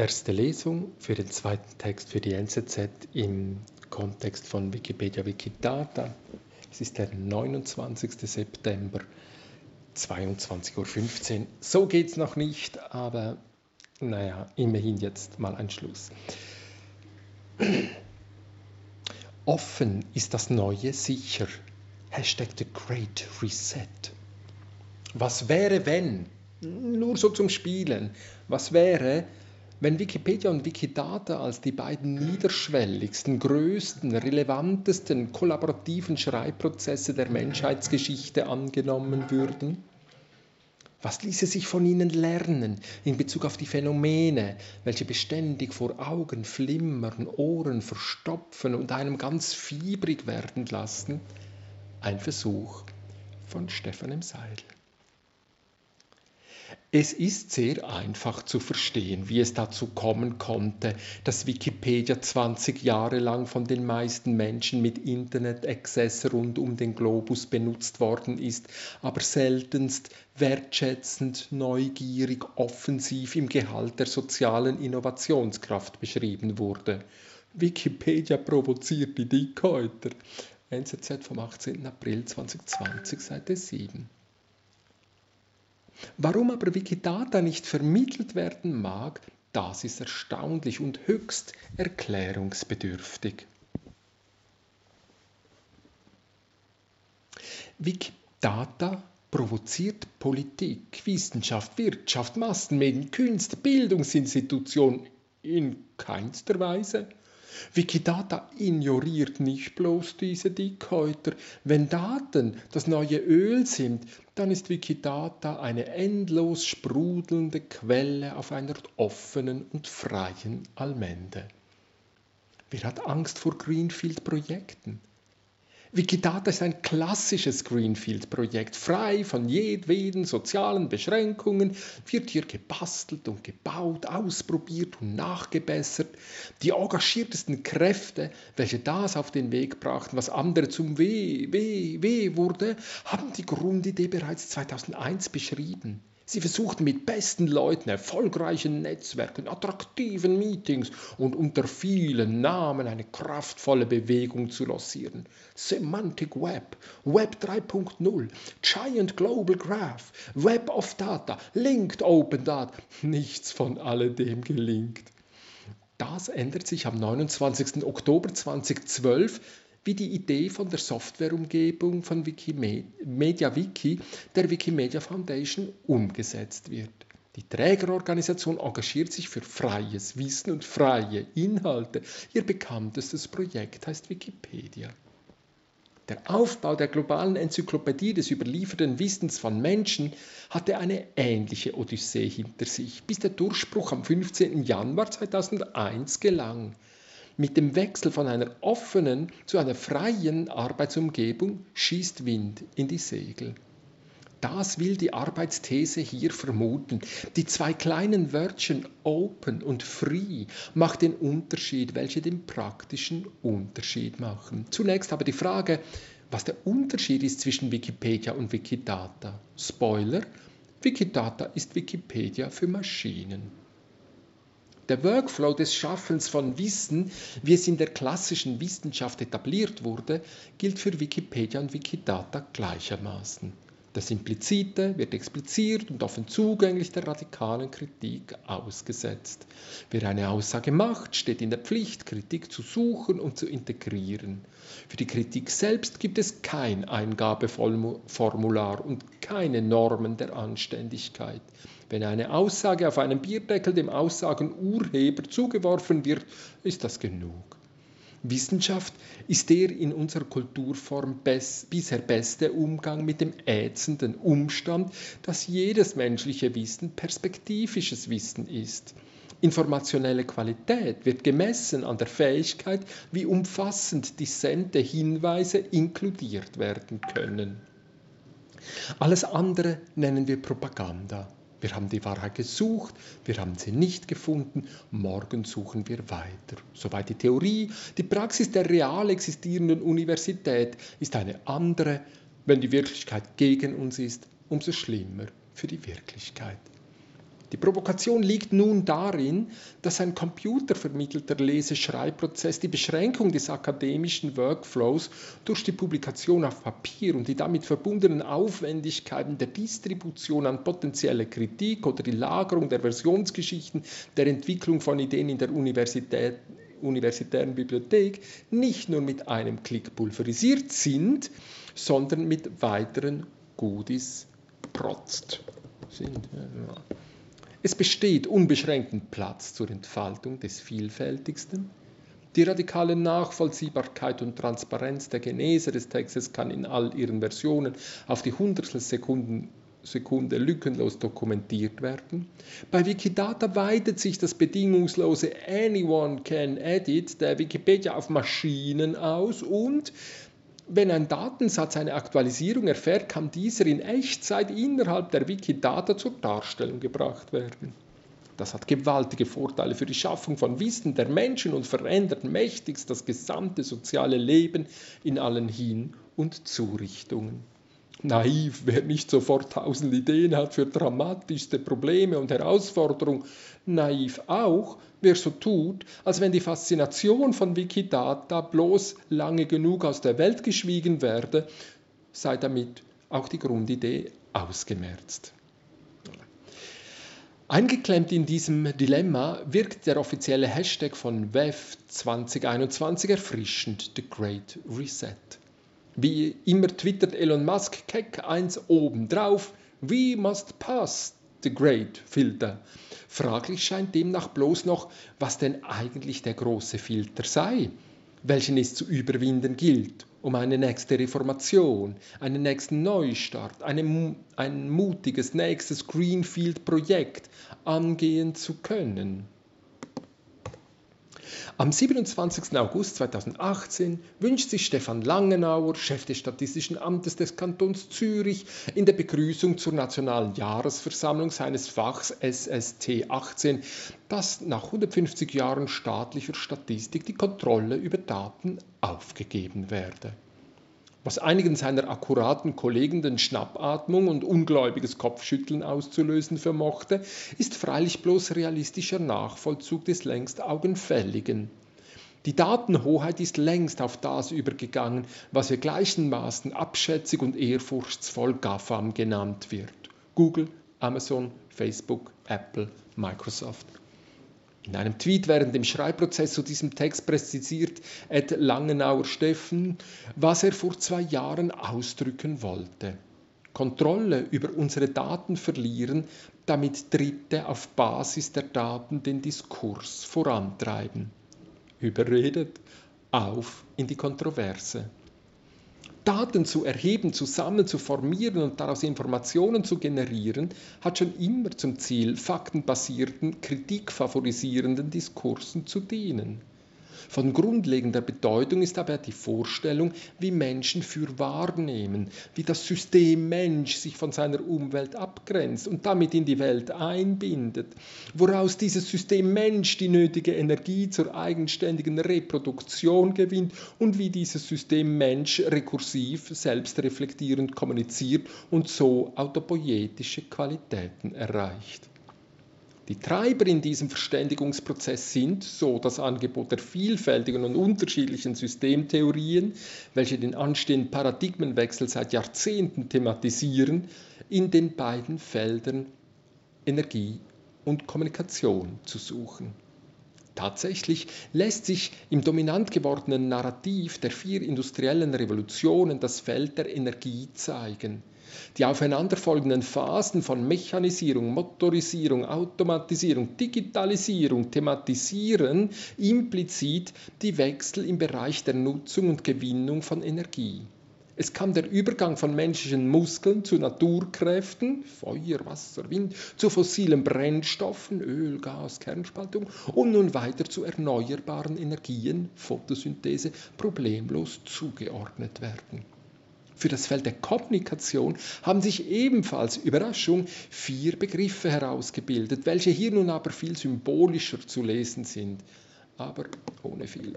Erste Lesung für den zweiten Text für die NZZ im Kontext von Wikipedia Wikidata. Es ist der 29. September, 22.15 Uhr. So geht es noch nicht, aber naja, immerhin jetzt mal ein Schluss. Offen ist das Neue sicher. Hashtag The Great Reset. Was wäre, wenn? Nur so zum Spielen. Was wäre, wenn Wikipedia und Wikidata als die beiden niederschwelligsten, größten, relevantesten kollaborativen Schreibprozesse der Menschheitsgeschichte angenommen würden? Was ließe sich von ihnen lernen in Bezug auf die Phänomene, welche beständig vor Augen flimmern, Ohren verstopfen und einem ganz fiebrig werden lassen? Ein Versuch von Stefan M. Seidel. Es ist sehr einfach zu verstehen, wie es dazu kommen konnte, dass Wikipedia 20 Jahre lang von den meisten Menschen mit Internet-Access rund um den Globus benutzt worden ist, aber seltenst wertschätzend, neugierig, offensiv im Gehalt der sozialen Innovationskraft beschrieben wurde. Wikipedia provoziert die Dickhäuter. NZZ vom 18. April 2020, Seite 7. Warum aber Wikidata nicht vermittelt werden mag, das ist erstaunlich und höchst erklärungsbedürftig. Wikidata provoziert Politik, Wissenschaft, Wirtschaft, Massenmedien, Künste, Bildungsinstitutionen in keinster Weise. Wikidata ignoriert nicht bloß diese Dickhäuter. Wenn Daten das neue Öl sind, dann ist Wikidata eine endlos sprudelnde Quelle auf einer offenen und freien Allmende. Wer hat Angst vor Greenfield-Projekten? Wikidata ist ein klassisches Greenfield-Projekt. Frei von jedweden sozialen Beschränkungen wird hier gebastelt und gebaut, ausprobiert und nachgebessert. Die engagiertesten Kräfte, welche das auf den Weg brachten, was andere zum Weh, Weh, Weh wurde, haben die Grundidee bereits 2001 beschrieben. Sie versuchten mit besten Leuten, erfolgreichen Netzwerken, attraktiven Meetings und unter vielen Namen eine kraftvolle Bewegung zu lancieren. Semantic Web, Web 3.0, Giant Global Graph, Web of Data, Linked Open Data. Nichts von alledem gelingt. Das ändert sich am 29. Oktober 2012 wie die Idee von der Softwareumgebung von Wikimedia Wiki der Wikimedia Foundation umgesetzt wird. Die Trägerorganisation engagiert sich für freies Wissen und freie Inhalte. Ihr bekanntestes Projekt heißt Wikipedia. Der Aufbau der globalen Enzyklopädie des überlieferten Wissens von Menschen hatte eine ähnliche Odyssee hinter sich, bis der Durchbruch am 15. Januar 2001 gelang. Mit dem Wechsel von einer offenen zu einer freien Arbeitsumgebung schießt Wind in die Segel. Das will die Arbeitsthese hier vermuten. Die zwei kleinen Wörtchen open und free machen den Unterschied, welche den praktischen Unterschied machen. Zunächst aber die Frage, was der Unterschied ist zwischen Wikipedia und Wikidata. Spoiler, Wikidata ist Wikipedia für Maschinen. Der Workflow des Schaffens von Wissen, wie es in der klassischen Wissenschaft etabliert wurde, gilt für Wikipedia und Wikidata gleichermaßen. Das Implizite wird expliziert und offen zugänglich der radikalen Kritik ausgesetzt. Wer eine Aussage macht, steht in der Pflicht, Kritik zu suchen und zu integrieren. Für die Kritik selbst gibt es kein Eingabeformular und keine Normen der Anständigkeit. Wenn eine Aussage auf einem Bierdeckel dem Aussagenurheber zugeworfen wird, ist das genug. Wissenschaft ist der in unserer Kulturform best, bisher beste Umgang mit dem ätzenden Umstand, dass jedes menschliche Wissen perspektivisches Wissen ist. Informationelle Qualität wird gemessen an der Fähigkeit, wie umfassend dissente Hinweise inkludiert werden können. Alles andere nennen wir Propaganda. Wir haben die Wahrheit gesucht, wir haben sie nicht gefunden, morgen suchen wir weiter. Soweit die Theorie, die Praxis der real existierenden Universität ist eine andere. Wenn die Wirklichkeit gegen uns ist, umso schlimmer für die Wirklichkeit. Die Provokation liegt nun darin, dass ein computervermittelter Leseschreibprozess die Beschränkung des akademischen Workflows durch die Publikation auf Papier und die damit verbundenen Aufwendigkeiten der Distribution an potenzielle Kritik oder die Lagerung der Versionsgeschichten der Entwicklung von Ideen in der Universität, universitären Bibliothek nicht nur mit einem Klick pulverisiert sind, sondern mit weiteren Goodies protzt sind. Ja. Es besteht unbeschränkten Platz zur Entfaltung des Vielfältigsten. Die radikale Nachvollziehbarkeit und Transparenz der Genese des Textes kann in all ihren Versionen auf die Hundertstelsekunden Sekunde lückenlos dokumentiert werden. Bei Wikidata weitet sich das bedingungslose Anyone can edit der Wikipedia auf Maschinen aus und wenn ein Datensatz eine Aktualisierung erfährt, kann dieser in Echtzeit innerhalb der Wikidata zur Darstellung gebracht werden. Das hat gewaltige Vorteile für die Schaffung von Wissen der Menschen und verändert mächtigst das gesamte soziale Leben in allen Hin- und Zurichtungen. Naiv, wer nicht sofort tausend Ideen hat für dramatischste Probleme und Herausforderungen. Naiv auch, wer so tut, als wenn die Faszination von Wikidata bloß lange genug aus der Welt geschwiegen werde, sei damit auch die Grundidee ausgemerzt. Eingeklemmt in diesem Dilemma wirkt der offizielle Hashtag von WEF 2021 erfrischend, The Great Reset. Wie immer twittert Elon Musk keck eins obendrauf, we must pass the great filter. Fraglich scheint demnach bloß noch, was denn eigentlich der große Filter sei, welchen es zu überwinden gilt, um eine nächste Reformation, einen nächsten Neustart, eine, ein mutiges nächstes Greenfield-Projekt angehen zu können. Am 27. August 2018 wünscht sich Stefan Langenauer, Chef des Statistischen Amtes des Kantons Zürich, in der Begrüßung zur nationalen Jahresversammlung seines Fachs SST 18, dass nach 150 Jahren staatlicher Statistik die Kontrolle über Daten aufgegeben werde was einigen seiner akkuraten Kollegen den Schnappatmung und ungläubiges Kopfschütteln auszulösen vermochte, ist freilich bloß realistischer Nachvollzug des längst Augenfälligen. Die Datenhoheit ist längst auf das übergegangen, was wir gleichermaßen abschätzig und ehrfurchtsvoll GAFAM genannt wird. Google, Amazon, Facebook, Apple, Microsoft. In einem Tweet während dem Schreibprozess zu diesem Text präzisiert Ed Langenauer Steffen, was er vor zwei Jahren ausdrücken wollte. Kontrolle über unsere Daten verlieren, damit Dritte auf Basis der Daten den Diskurs vorantreiben. Überredet auf in die Kontroverse. Daten zu erheben, zu sammeln, zu formieren und daraus Informationen zu generieren, hat schon immer zum Ziel, faktenbasierten, kritikfavorisierenden Diskursen zu dienen. Von grundlegender Bedeutung ist aber die Vorstellung, wie Menschen für wahrnehmen, wie das System Mensch sich von seiner Umwelt abgrenzt und damit in die Welt einbindet, woraus dieses System Mensch die nötige Energie zur eigenständigen Reproduktion gewinnt und wie dieses System Mensch rekursiv, selbstreflektierend kommuniziert und so autopoietische Qualitäten erreicht. Die Treiber in diesem Verständigungsprozess sind, so das Angebot der vielfältigen und unterschiedlichen Systemtheorien, welche den anstehenden Paradigmenwechsel seit Jahrzehnten thematisieren, in den beiden Feldern Energie und Kommunikation zu suchen. Tatsächlich lässt sich im dominant gewordenen Narrativ der vier industriellen Revolutionen das Feld der Energie zeigen. Die aufeinanderfolgenden Phasen von Mechanisierung, Motorisierung, Automatisierung, Digitalisierung thematisieren implizit die Wechsel im Bereich der Nutzung und Gewinnung von Energie. Es kann der Übergang von menschlichen Muskeln zu Naturkräften, Feuer, Wasser, Wind, zu fossilen Brennstoffen, Öl, Gas, Kernspaltung und nun weiter zu erneuerbaren Energien, Photosynthese, problemlos zugeordnet werden. Für das Feld der Kommunikation haben sich ebenfalls, Überraschung, vier Begriffe herausgebildet, welche hier nun aber viel symbolischer zu lesen sind, aber ohne viel,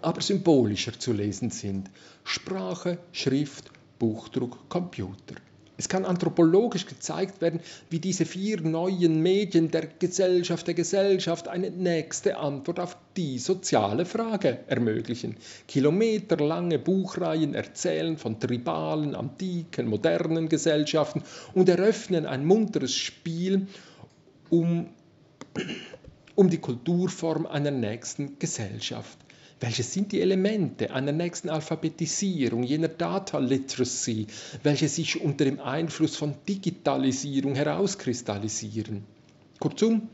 aber symbolischer zu lesen sind. Sprache, Schrift, Buchdruck, Computer. Es kann anthropologisch gezeigt werden, wie diese vier neuen Medien der Gesellschaft der Gesellschaft eine nächste Antwort auf die soziale Frage ermöglichen. Kilometerlange Buchreihen erzählen von tribalen, antiken, modernen Gesellschaften und eröffnen ein munteres Spiel um, um die Kulturform einer nächsten Gesellschaft. Welche sind die Elemente einer nächsten Alphabetisierung, jener Data Literacy, welche sich unter dem Einfluss von Digitalisierung herauskristallisieren? Kurzum,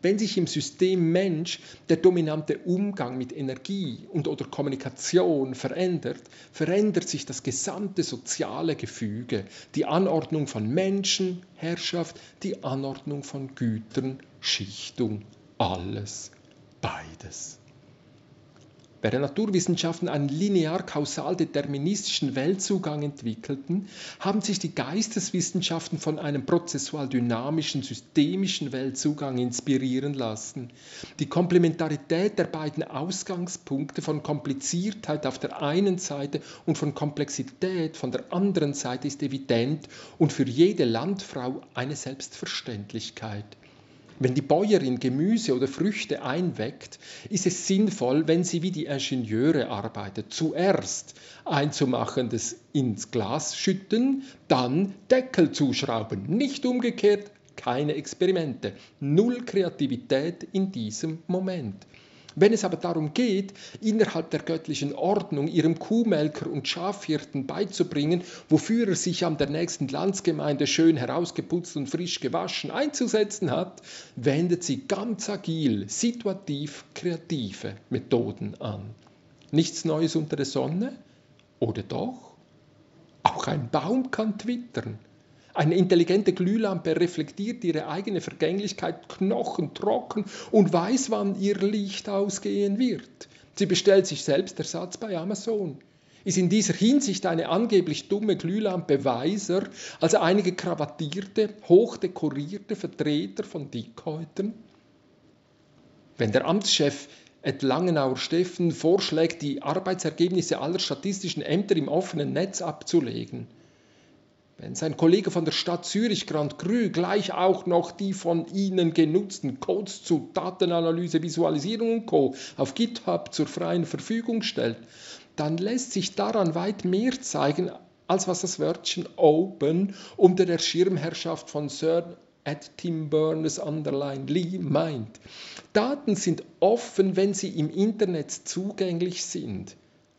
wenn sich im System Mensch der dominante Umgang mit Energie und oder Kommunikation verändert, verändert sich das gesamte soziale Gefüge, die Anordnung von Menschen, Herrschaft, die Anordnung von Gütern, Schichtung, alles, beides. Während Naturwissenschaften einen linear-kausal-deterministischen Weltzugang entwickelten, haben sich die Geisteswissenschaften von einem prozessual-dynamischen, systemischen Weltzugang inspirieren lassen. Die Komplementarität der beiden Ausgangspunkte von Kompliziertheit auf der einen Seite und von Komplexität von der anderen Seite ist evident und für jede Landfrau eine Selbstverständlichkeit. Wenn die Bäuerin Gemüse oder Früchte einweckt, ist es sinnvoll, wenn sie wie die Ingenieure arbeitet. Zuerst einzumachendes ins Glas schütten, dann Deckel zuschrauben. Nicht umgekehrt, keine Experimente. Null Kreativität in diesem Moment. Wenn es aber darum geht, innerhalb der göttlichen Ordnung ihrem Kuhmelker und Schafhirten beizubringen, wofür er sich an der nächsten Landsgemeinde schön herausgeputzt und frisch gewaschen einzusetzen hat, wendet sie ganz agil, situativ kreative Methoden an. Nichts Neues unter der Sonne? Oder doch? Auch ein Baum kann twittern. Eine intelligente Glühlampe reflektiert ihre eigene Vergänglichkeit knochentrocken und weiß, wann ihr Licht ausgehen wird. Sie bestellt sich selbst Ersatz bei Amazon. Ist in dieser Hinsicht eine angeblich dumme Glühlampe weiser als einige krawattierte, hochdekorierte Vertreter von Dickhäutern? Wenn der Amtschef Ed Langenauer Steffen vorschlägt, die Arbeitsergebnisse aller statistischen Ämter im offenen Netz abzulegen, wenn sein Kollege von der Stadt Zürich Grand Cru gleich auch noch die von Ihnen genutzten Codes zu Datenanalyse, Visualisierung und Co. auf GitHub zur freien Verfügung stellt, dann lässt sich daran weit mehr zeigen, als was das Wörtchen Open unter der Schirmherrschaft von Sir at Tim Berners-Lee meint. Daten sind offen, wenn sie im Internet zugänglich sind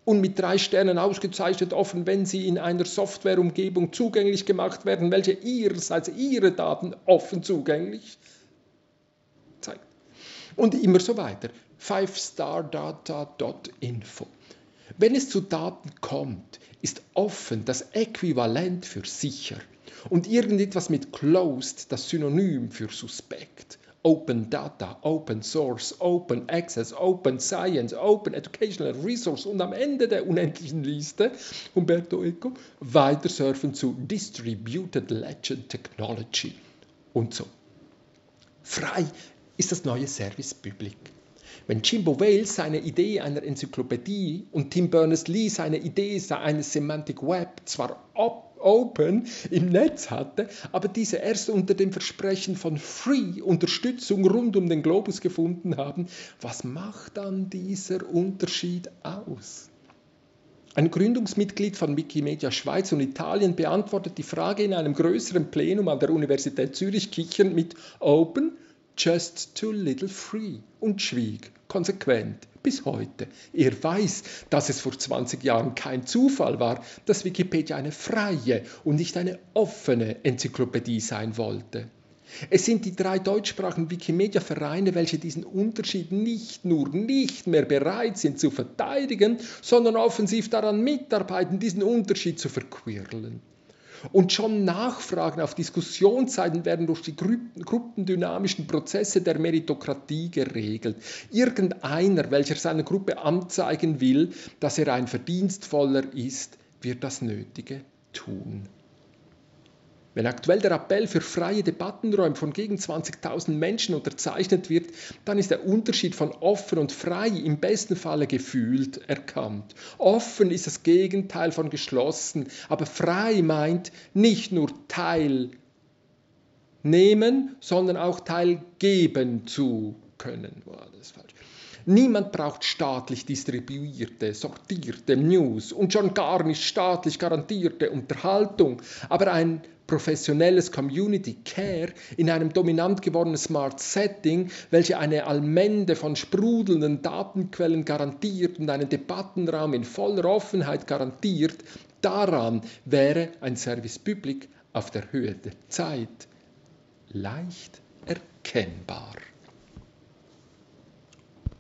und mit drei Sternen ausgezeichnet offen, wenn sie in einer Softwareumgebung zugänglich gemacht werden, welche ihrerseits ihre Daten offen zugänglich zeigt. Und immer so weiter. 5stardata.info. Wenn es zu Daten kommt, ist offen das Äquivalent für sicher und irgendetwas mit closed das Synonym für suspekt. Open Data, Open Source, Open Access, Open Science, Open Educational Resource und am Ende der unendlichen Liste, Umberto Eco, weiter surfen zu Distributed Legend Technology und so. Frei ist das neue Service Public. Wenn Jimbo Wales seine Idee einer Enzyklopädie und Tim Berners-Lee seine Idee eines Semantic Web zwar ob Open im Netz hatte, aber diese erst unter dem Versprechen von Free Unterstützung rund um den Globus gefunden haben, was macht dann dieser Unterschied aus? Ein Gründungsmitglied von Wikimedia Schweiz und Italien beantwortet die Frage in einem größeren Plenum an der Universität Zürich kichernd mit Open, just too little free und schwieg konsequent bis heute. Er weiß, dass es vor 20 Jahren kein Zufall war, dass Wikipedia eine freie und nicht eine offene Enzyklopädie sein wollte. Es sind die drei deutschsprachigen Wikimedia-Vereine, welche diesen Unterschied nicht nur nicht mehr bereit sind zu verteidigen, sondern offensiv daran mitarbeiten, diesen Unterschied zu verquirlen. Und schon Nachfragen auf Diskussionsseiten werden durch die gruppendynamischen Prozesse der Meritokratie geregelt. Irgendeiner, welcher seiner Gruppe anzeigen will, dass er ein Verdienstvoller ist, wird das Nötige tun. Wenn aktuell der Appell für freie Debattenräume von gegen 20.000 Menschen unterzeichnet wird, dann ist der Unterschied von offen und frei im besten Falle gefühlt erkannt. Offen ist das Gegenteil von geschlossen, aber frei meint nicht nur teilnehmen, sondern auch teilgeben zu können. Boah, das ist falsch. Niemand braucht staatlich distribuierte, sortierte News und schon gar nicht staatlich garantierte Unterhaltung, aber ein professionelles Community Care in einem dominant gewordenen Smart Setting, welche eine Allmende von sprudelnden Datenquellen garantiert und einen Debattenraum in voller Offenheit garantiert, daran wäre ein Service Public auf der Höhe der Zeit leicht erkennbar.